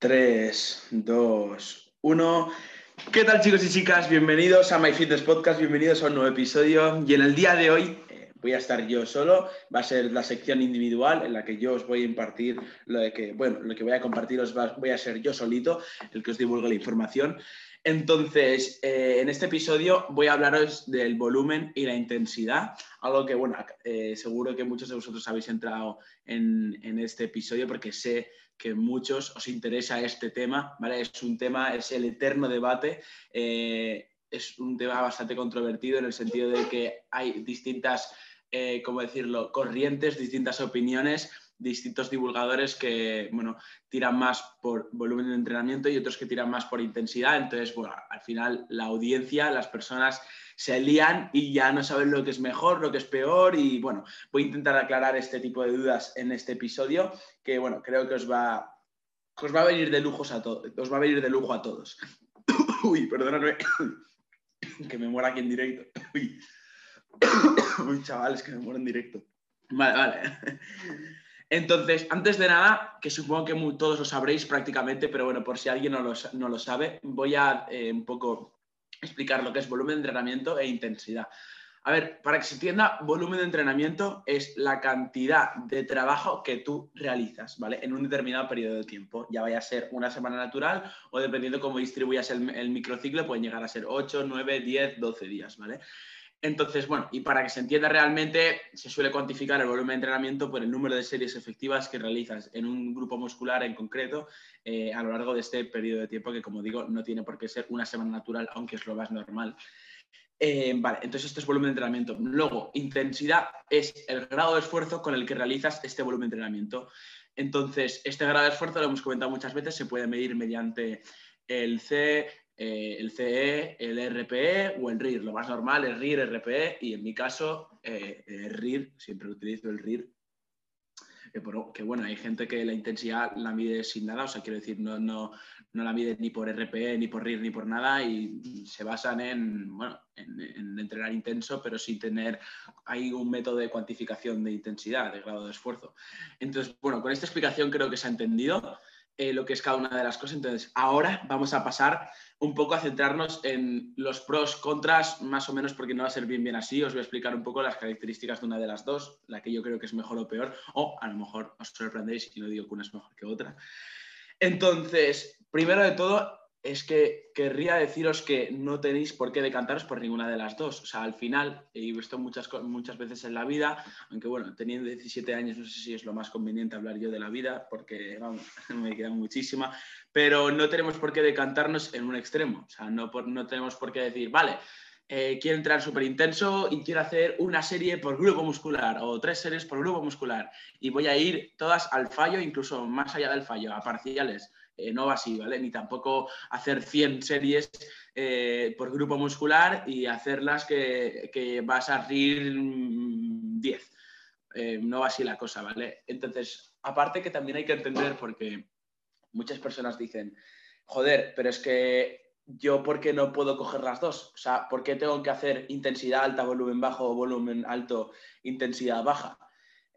3, 2, 1. ¿Qué tal chicos y chicas? Bienvenidos a My Fitness Podcast, bienvenidos a un nuevo episodio. Y en el día de hoy eh, voy a estar yo solo, va a ser la sección individual en la que yo os voy a impartir lo de que, bueno, lo que voy a compartir os voy a ser yo solito, el que os divulgue la información. Entonces, eh, en este episodio voy a hablaros del volumen y la intensidad, algo que, bueno, eh, seguro que muchos de vosotros habéis entrado en, este episodio porque sé que muchos os interesa este tema, ¿vale? Es un tema, es el eterno debate, eh, es un tema bastante controvertido en el sentido de que hay distintas, ¿cómo decirlo?, corrientes, distintas opiniones, distintos divulgadores que, bueno, tiran más por volumen de entrenamiento y otros que tiran más por intensidad. Entonces, bueno, al final la audiencia, las personas se lían y ya no saben lo que es mejor, lo que es peor y bueno, voy a intentar aclarar este tipo de dudas en este episodio que bueno, creo que os va, os va a venir de lujos a todos, os va a venir de lujo a todos. Uy, perdóname que me muera aquí en directo. Uy. Uy, chavales, que me muero en directo. Vale, vale. Entonces, antes de nada, que supongo que todos lo sabréis prácticamente, pero bueno, por si alguien no lo, sabe, voy a eh, un poco explicar lo que es volumen de entrenamiento e intensidad. A ver, para que se entienda, volumen de entrenamiento es la cantidad de trabajo que tú realizas, ¿vale? En un determinado periodo de tiempo. Ya vaya a ser una semana natural o dependiendo cómo distribuyas el microciclo, pueden llegar a ser 8, 9, 10, 12 días, ¿vale? Entonces, bueno, y para que se entienda realmente, se suele cuantificar el volumen de entrenamiento por el número de series efectivas que realizas en un grupo muscular en concreto eh, a lo largo de este periodo de tiempo, que como digo, no tiene por qué ser una semana natural, aunque es lo más normal. Eh, vale, entonces esto es volumen de entrenamiento. Luego, intensidad es el grado de esfuerzo con el que realizas este volumen de entrenamiento. Entonces, este grado de esfuerzo, lo hemos comentado muchas veces, se puede medir mediante el C, eh, el CE, el RPE o el RIR. Lo más normal es RIR, RPE y en mi caso, eh, eh RIR, siempre utilizo el RIR. que bueno, hay gente que la intensidad la mide sin nada, o sea, quiero decir, no, no, no la mide ni por RPE, ni por RIR, ni por nada y se basan en, bueno, en, en entrenar intenso, pero sin tener, hay un método de cuantificación de intensidad, de grado de esfuerzo. Entonces, bueno, con esta explicación creo que se ha entendido. Eh, lo que es cada una de las cosas. Entonces, ahora vamos a pasar un poco a centrarnos en los pros, contras, más o menos porque no va a ser bien bien así. Os voy a explicar un poco las características de una de las dos, la que yo creo que es mejor o peor, o a lo mejor os sorprendéis y no digo que una es mejor que otra. Entonces, primero de todo, es que querría deciros que no tenéis por qué decantaros por ninguna de las dos. O sea, al final, he visto muchas, muchas veces en la vida, aunque bueno, teniendo 17 años no sé si es lo más conveniente hablar yo de la vida, porque vamos, me queda muchísima, pero no tenemos por qué decantarnos en un extremo. O sea, no, no tenemos por qué decir, vale, eh, quiero entrar súper intenso y quiero hacer una serie por grupo muscular o tres series por grupo muscular y voy a ir todas al fallo, incluso más allá del fallo, a parciales. Eh, no va así, ¿vale? Ni tampoco hacer 100 series eh, por grupo muscular y hacerlas que, vas a rir 10. Eh, no va así la cosa, ¿vale? Entonces, aparte que también hay que entender porque muchas personas dicen, joder, pero es que yo, ¿por qué no puedo coger las dos? O sea, ¿por qué tengo que hacer intensidad alta, volumen bajo, volumen alto, intensidad baja?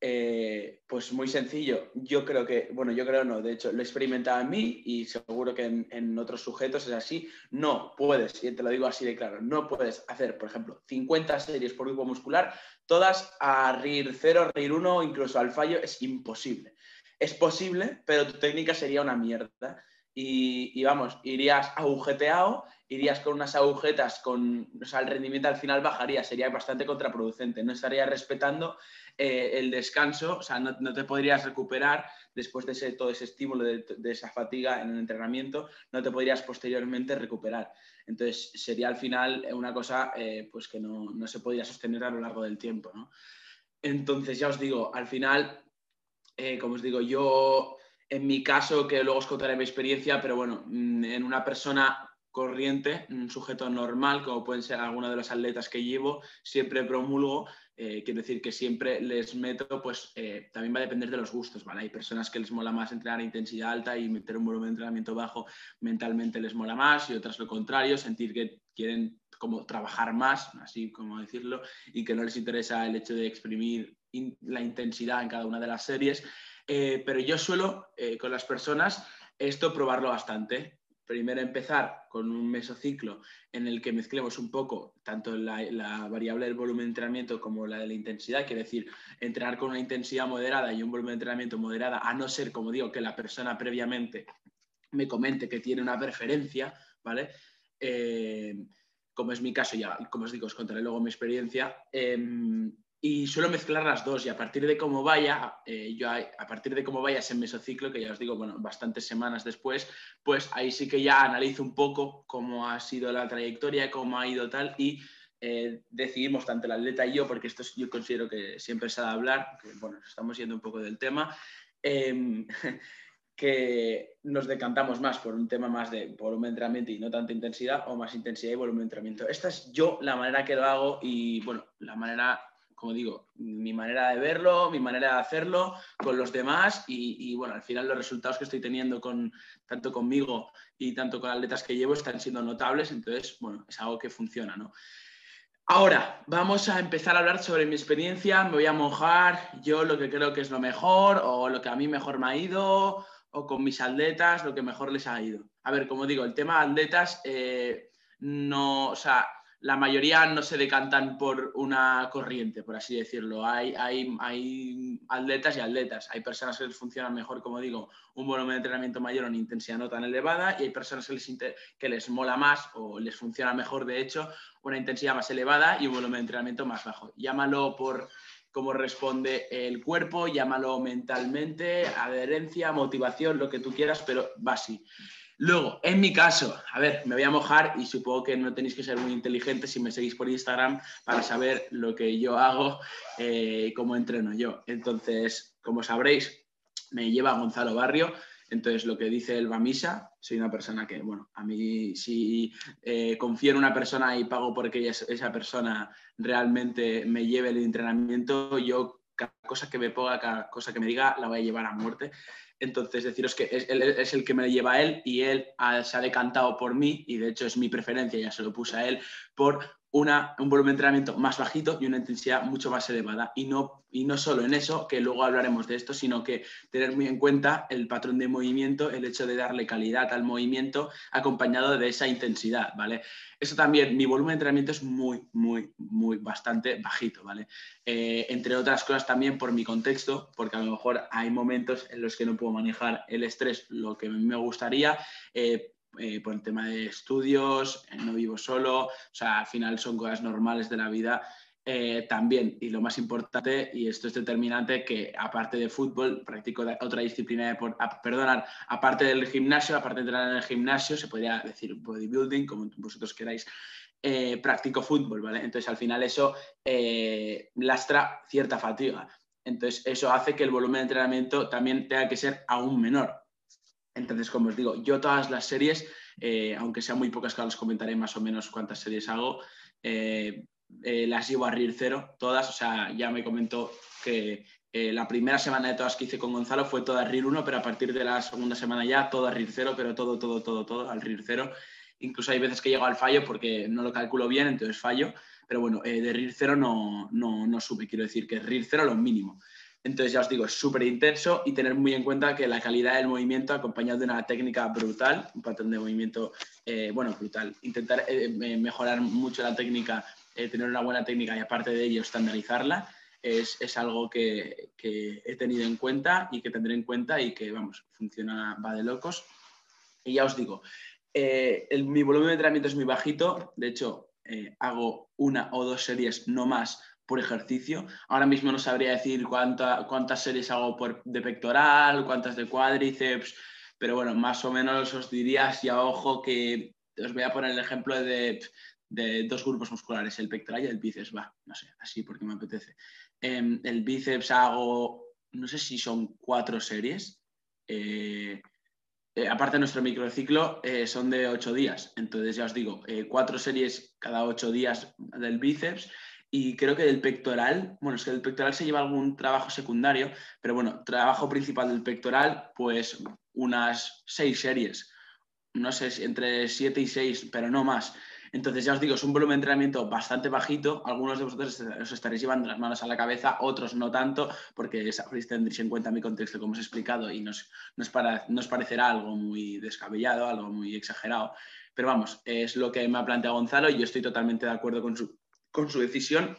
Eh, pues muy sencillo. Yo creo que, bueno, yo creo no, de hecho lo he experimentado en mí y seguro que en, otros sujetos es así. No puedes, y te lo digo así de claro, no puedes hacer, por ejemplo, 50 series por grupo muscular, todas a RIR 0, RIR 1, incluso al fallo, es imposible. Es posible, pero tu técnica sería una mierda. Y, y, vamos, irías agujeteado, irías con unas agujetas, con, o sea, el rendimiento al final bajaría, sería bastante contraproducente, no estarías respetando eh, el descanso, o sea, no, te podrías recuperar después de ese, todo ese estímulo, de, esa fatiga en el entrenamiento, no te podrías posteriormente recuperar. Entonces, sería al final una cosa eh, pues que no, se podría sostener a lo largo del tiempo. Entonces, ya os digo, al final, eh, como os digo, yo en mi caso, que luego os contaré mi experiencia, pero bueno, mm, en una persona corriente, un sujeto normal, como pueden ser algunos de los atletas que llevo, siempre promulgo eh, decir que siempre les meto, pues eh, también va a depender de los gustos, ¿vale? Hay personas que les mola más entrenar a intensidad alta y meter un volumen de entrenamiento bajo mentalmente les mola más y otras lo contrario, sentir que quieren como trabajar más, así como decirlo, y que no les interesa el hecho de exprimir la intensidad en cada una de las series. Eh, pero yo suelo, con las personas, esto probarlo bastante. Primero empezar con un mesociclo en el que mezclemos un poco tanto la, variable del volumen de entrenamiento como la de la intensidad, quiere decir, entrenar con una intensidad moderada y un volumen de entrenamiento moderada, a no ser, como digo, que la persona previamente me comente que tiene una preferencia, ¿vale? Eh, como es mi caso, ya, como os digo, os contaré luego mi experiencia. Em, y suelo mezclar las dos y a partir de cómo vaya, eh, yo a, partir de cómo vaya ese mesociclo, que ya os digo, bueno, bastantes semanas después, pues ahí sí que ya analizo un poco cómo ha sido la trayectoria, cómo ha ido tal y eh, decidimos tanto el atleta y yo, porque esto yo considero que siempre se ha de hablar, que bueno, estamos yendo un poco del tema, em, que nos decantamos más por un tema más de volumen de entrenamiento y no tanta intensidad o más intensidad y volumen de entrenamiento. Esta es yo la manera que lo hago y bueno, la manera como digo, mi manera de verlo, mi manera de hacerlo con los demás y, bueno, al final los resultados que estoy teniendo con, tanto conmigo y tanto con atletas que llevo están siendo notables, entonces, bueno, es algo que funciona, ¿no? Ahora, vamos a empezar a hablar sobre mi experiencia, me voy a mojar yo lo que creo que es lo mejor o lo que a mí mejor me ha ido o con mis atletas lo que mejor les ha ido. A ver, como digo, el tema de atletas, eh, no, o sea, la mayoría no se decantan por una corriente, por así decirlo. Hay, hay, hay, atletas y atletas. Hay personas que les funcionan mejor, como digo, un volumen de entrenamiento mayor o una intensidad no tan elevada y hay personas que les, que les mola más o les funciona mejor, de hecho, una intensidad más elevada y un volumen de entrenamiento más bajo. Llámalo por cómo responde el cuerpo, llámalo mentalmente, adherencia, motivación, lo que tú quieras, pero va así. Luego, en mi caso, a ver, me voy a mojar y supongo que no tenéis que ser muy inteligentes si me seguís por Instagram para saber lo que yo hago, eh, cómo entreno yo. Entonces, como sabréis, me lleva Gonzalo Barrio. Entonces, lo que dice el misa, soy una persona que, bueno, a mí si eh, confío en una persona y pago porque esa persona realmente me lleve el entrenamiento, yo cada cosa que me ponga, cada cosa que me diga, la voy a llevar a muerte. Entonces, deciros que es, el que me lleva a él y él se ha decantado por mí, y de hecho es mi preferencia, ya se lo puse a él, por una, un volumen de entrenamiento más bajito y una intensidad mucho más elevada. Y no, y no solo en eso, que luego hablaremos de esto, sino que tener muy en cuenta el patrón de movimiento, el hecho de darle calidad al movimiento acompañado de esa intensidad, ¿vale? Eso también, mi volumen de entrenamiento es muy, muy, muy bastante bajito, ¿vale? Eh, entre otras cosas también por mi contexto, porque a lo mejor hay momentos en los que no puedo manejar el estrés lo que me gustaría. Eh, eh, por el tema de estudios, eh, no vivo solo, o sea, al final son cosas normales de la vida. Eh, también, y lo más importante, y esto es determinante, que aparte de fútbol, practico otra disciplina de perdonar, aparte del gimnasio, aparte de entrenar en el gimnasio, se podría decir bodybuilding, como vosotros queráis, practico fútbol, ¿vale? Entonces, al final eso lastra cierta fatiga. Entonces, eso hace que el volumen de entrenamiento también tenga que ser aún menor. Entonces, como os digo, yo todas las series, eh, aunque sean muy pocas, que os comentaré más o menos cuántas series hago, eh, eh, las llevo a RIR cero, todas. O sea, ya me comentó que la primera semana de todas que hice con Gonzalo fue toda RIR 1, pero a partir de la segunda semana ya toda RIR cero, pero todo, todo, todo, todo al RIR cero. Incluso hay veces que llego al fallo porque no lo calculo bien, entonces fallo. Pero bueno, de RIR cero no, no, no sube, quiero decir que RIR cero lo mínimo. Entonces, ya os digo, es súper intenso y tener muy en cuenta que la calidad del movimiento, acompañado de una técnica brutal, un patrón de movimiento, eh, bueno, brutal. Intentar eh, mejorar mucho la técnica, eh, tener una buena técnica y aparte de ello, estandarizarla, es, algo que, he tenido en cuenta y que tendré en cuenta y que, vamos, funciona, va de locos. Y ya os digo, mi volumen de entrenamiento es muy bajito, de hecho, hago una o dos series no más por ejercicio. Ahora mismo no sabría decir cuántas series hago de pectoral, cuántas de cuádriceps, pero bueno, más o menos os diría si a ojo que os voy a poner el ejemplo de, dos grupos musculares, el pectoral y el bíceps, va, no sé, así porque me apetece. Em, el bíceps hago, no sé si son cuatro series. Eh, eh, aparte de nuestro microciclo, eh, son de ocho días. Entonces, ya os digo, cuatro series cada ocho días del bíceps y creo que del pectoral, bueno, es que del pectoral se lleva algún trabajo secundario, pero bueno, trabajo principal del pectoral, pues unas seis series, no sé, entre siete y seis, pero no más. Entonces, ya os digo, es un volumen de entrenamiento bastante bajito. Algunos de vosotros os estaréis llevando las manos a la cabeza, otros no tanto, porque tendréis en cuenta mi contexto, como os he explicado, y nos, nos, nos parecerá algo muy descabellado, algo muy exagerado. Pero vamos, es lo que me ha planteado Gonzalo y yo estoy totalmente de acuerdo con su, con su decisión.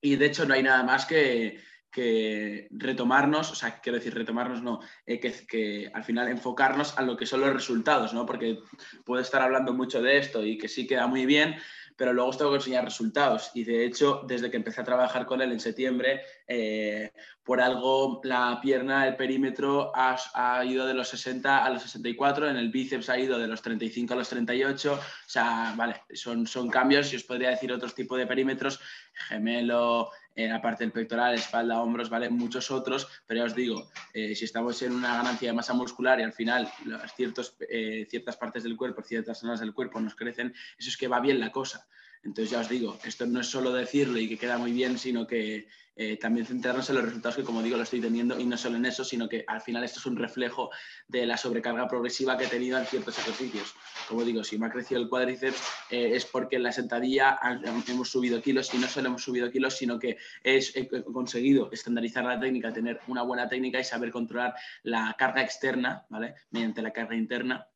Y de hecho, no hay nada más que, que retomarnos, o sea, quiero decir, retomarnos no, eh, que, al final enfocarnos a lo que son los resultados, ¿no? Porque puedo estar hablando mucho de esto y que sí queda muy bien, pero luego os tengo que enseñar resultados. Y de hecho, desde que empecé a trabajar con él en septiembre, eh, por algo la pierna, el perímetro ha, ha, ido de los 60 a los 64, en el bíceps ha ido de los 35 a los 38, o sea, vale, son, son cambios y os podría decir otros tipos de perímetros, gemelo, en la parte del pectoral, espalda, hombros, ¿vale? Muchos otros, pero ya os digo, eh, si estamos en una ganancia de masa muscular y al final ciertos, eh, ciertas partes del cuerpo, ciertas zonas del cuerpo nos crecen, eso es que va bien la cosa. Entonces ya os digo, esto no es solo decirlo y que queda muy bien, sino que eh, también centrarnos en los resultados que, como digo, lo estoy teniendo y no solo en eso, sino que al final esto es un reflejo de la sobrecarga progresiva que he tenido en ciertos ejercicios. Como digo, si me ha crecido el cuádriceps eh, es porque en la sentadilla hemos subido kilos y no solo hemos subido kilos, sino que he conseguido estandarizar la técnica, tener una buena técnica y saber controlar la carga externa, ¿vale? Mediante la carga interna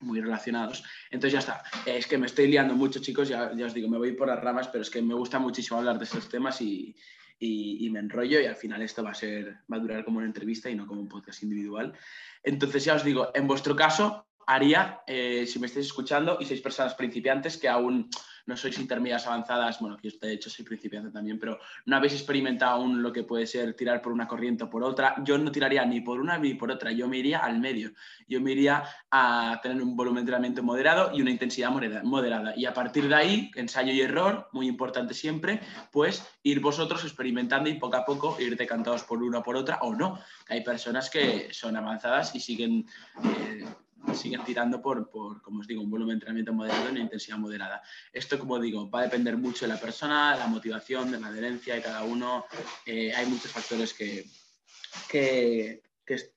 muy relacionados. Entonces ya está. Es que me estoy liando mucho, chicos, ya, ya, os digo, me voy por las ramas, pero es que me gusta muchísimo hablar de estos temas y, y, me enrollo y al final esto va a, ser, va a durar como una entrevista y no como un podcast individual. Entonces ya os digo, en vuestro caso, haría, eh, si me estáis escuchando y sois personas principiantes que aún no sois intermedias avanzadas, bueno, yo de hecho soy principiante también, pero no habéis experimentado aún lo que puede ser tirar por una corriente o por otra, yo no tiraría ni por una ni por otra, yo me iría al medio, yo me iría a tener un volumen de entrenamiento moderado y una intensidad moderada. Y a partir de ahí, ensayo y error, muy importante siempre, pues ir vosotros experimentando y poco a poco ir decantados por una o por otra o no. Hay personas que son avanzadas y siguen... Eh, siguen tirando por, como os digo, un volumen de entrenamiento moderado y una intensidad moderada. Esto, como digo, va a depender mucho de la persona, de la motivación, de la adherencia de cada uno. Eh, hay muchos factores que, que,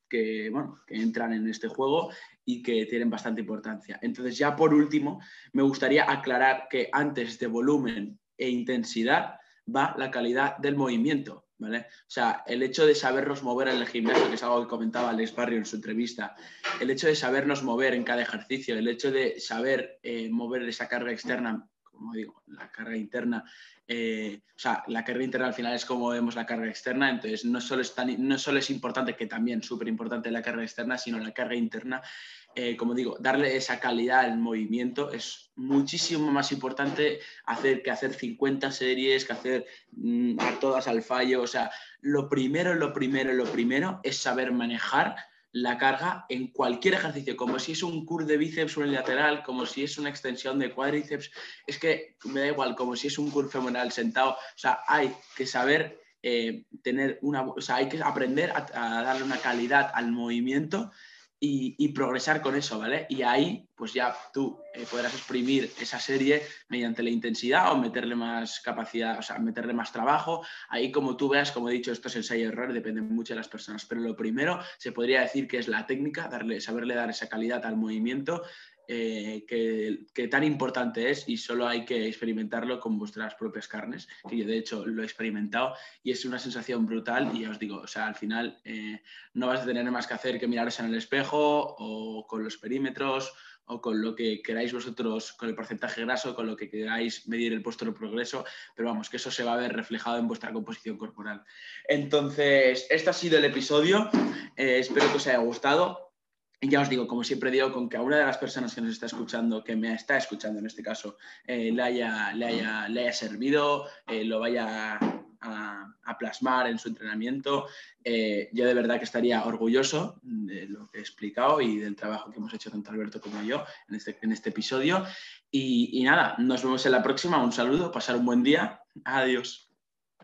que, bueno, que entran en este juego y que tienen bastante importancia. Entonces, ya por último, me gustaría aclarar que antes de volumen e intensidad va la calidad del movimiento. O sea, el hecho de sabernos mover en el gimnasio, que es algo que comentaba Alex Barrio en su entrevista, el hecho de sabernos mover en cada ejercicio, el hecho de saber eh, mover esa carga externa, como digo, la carga interna, eh, o sea, la carga interna al final es como vemos la carga externa, entonces no solo es, no solo es importante, que también súper importante la carga externa, sino la carga interna eh, como digo, darle esa calidad al movimiento es muchísimo más importante hacer que hacer 50 series, que hacer mm, a todas al fallo. O sea, lo primero, lo primero, lo primero es saber manejar la carga en cualquier ejercicio, como si es un curl de bíceps unilateral, como si es una extensión de cuádriceps, es que me da igual, como si es un curl femoral sentado, o sea, hay que saber eh, tener una, o sea, hay que aprender a darle una calidad al movimiento y, progresar con eso, ¿vale? Y ahí, pues ya tú eh, podrás exprimir esa serie mediante la intensidad o meterle más capacidad, o sea, meterle más trabajo. Ahí, como tú veas, como he dicho, esto es ensayo-error, depende mucho de las personas. Pero lo primero se podría decir que es la técnica, darle, saberle dar esa calidad al movimiento eh, que, tan importante es y solo hay que experimentarlo con vuestras propias carnes, que yo de hecho lo he experimentado y es una sensación brutal y ya os digo, o sea, al final eh, no vas a tener más que hacer que miraros en el espejo o con los perímetros o con lo que queráis vosotros, con el porcentaje graso, con lo que queráis medir el vuestro progreso, pero vamos, que eso se va a ver reflejado en vuestra composición corporal. Entonces, este ha sido el episodio, eh, espero que os haya gustado. Ya os digo, como siempre digo, con que a una de las personas que nos está escuchando, que me está escuchando en este caso, eh, le, haya, le, haya, le, haya, servido, eh, lo vaya a, plasmar en su entrenamiento, eh, yo de verdad que estaría orgulloso de lo que he explicado y del trabajo que hemos hecho tanto Alberto como yo en este, en este episodio. Y, y nada, nos vemos en la próxima. Un saludo, pasar un buen día. Adiós.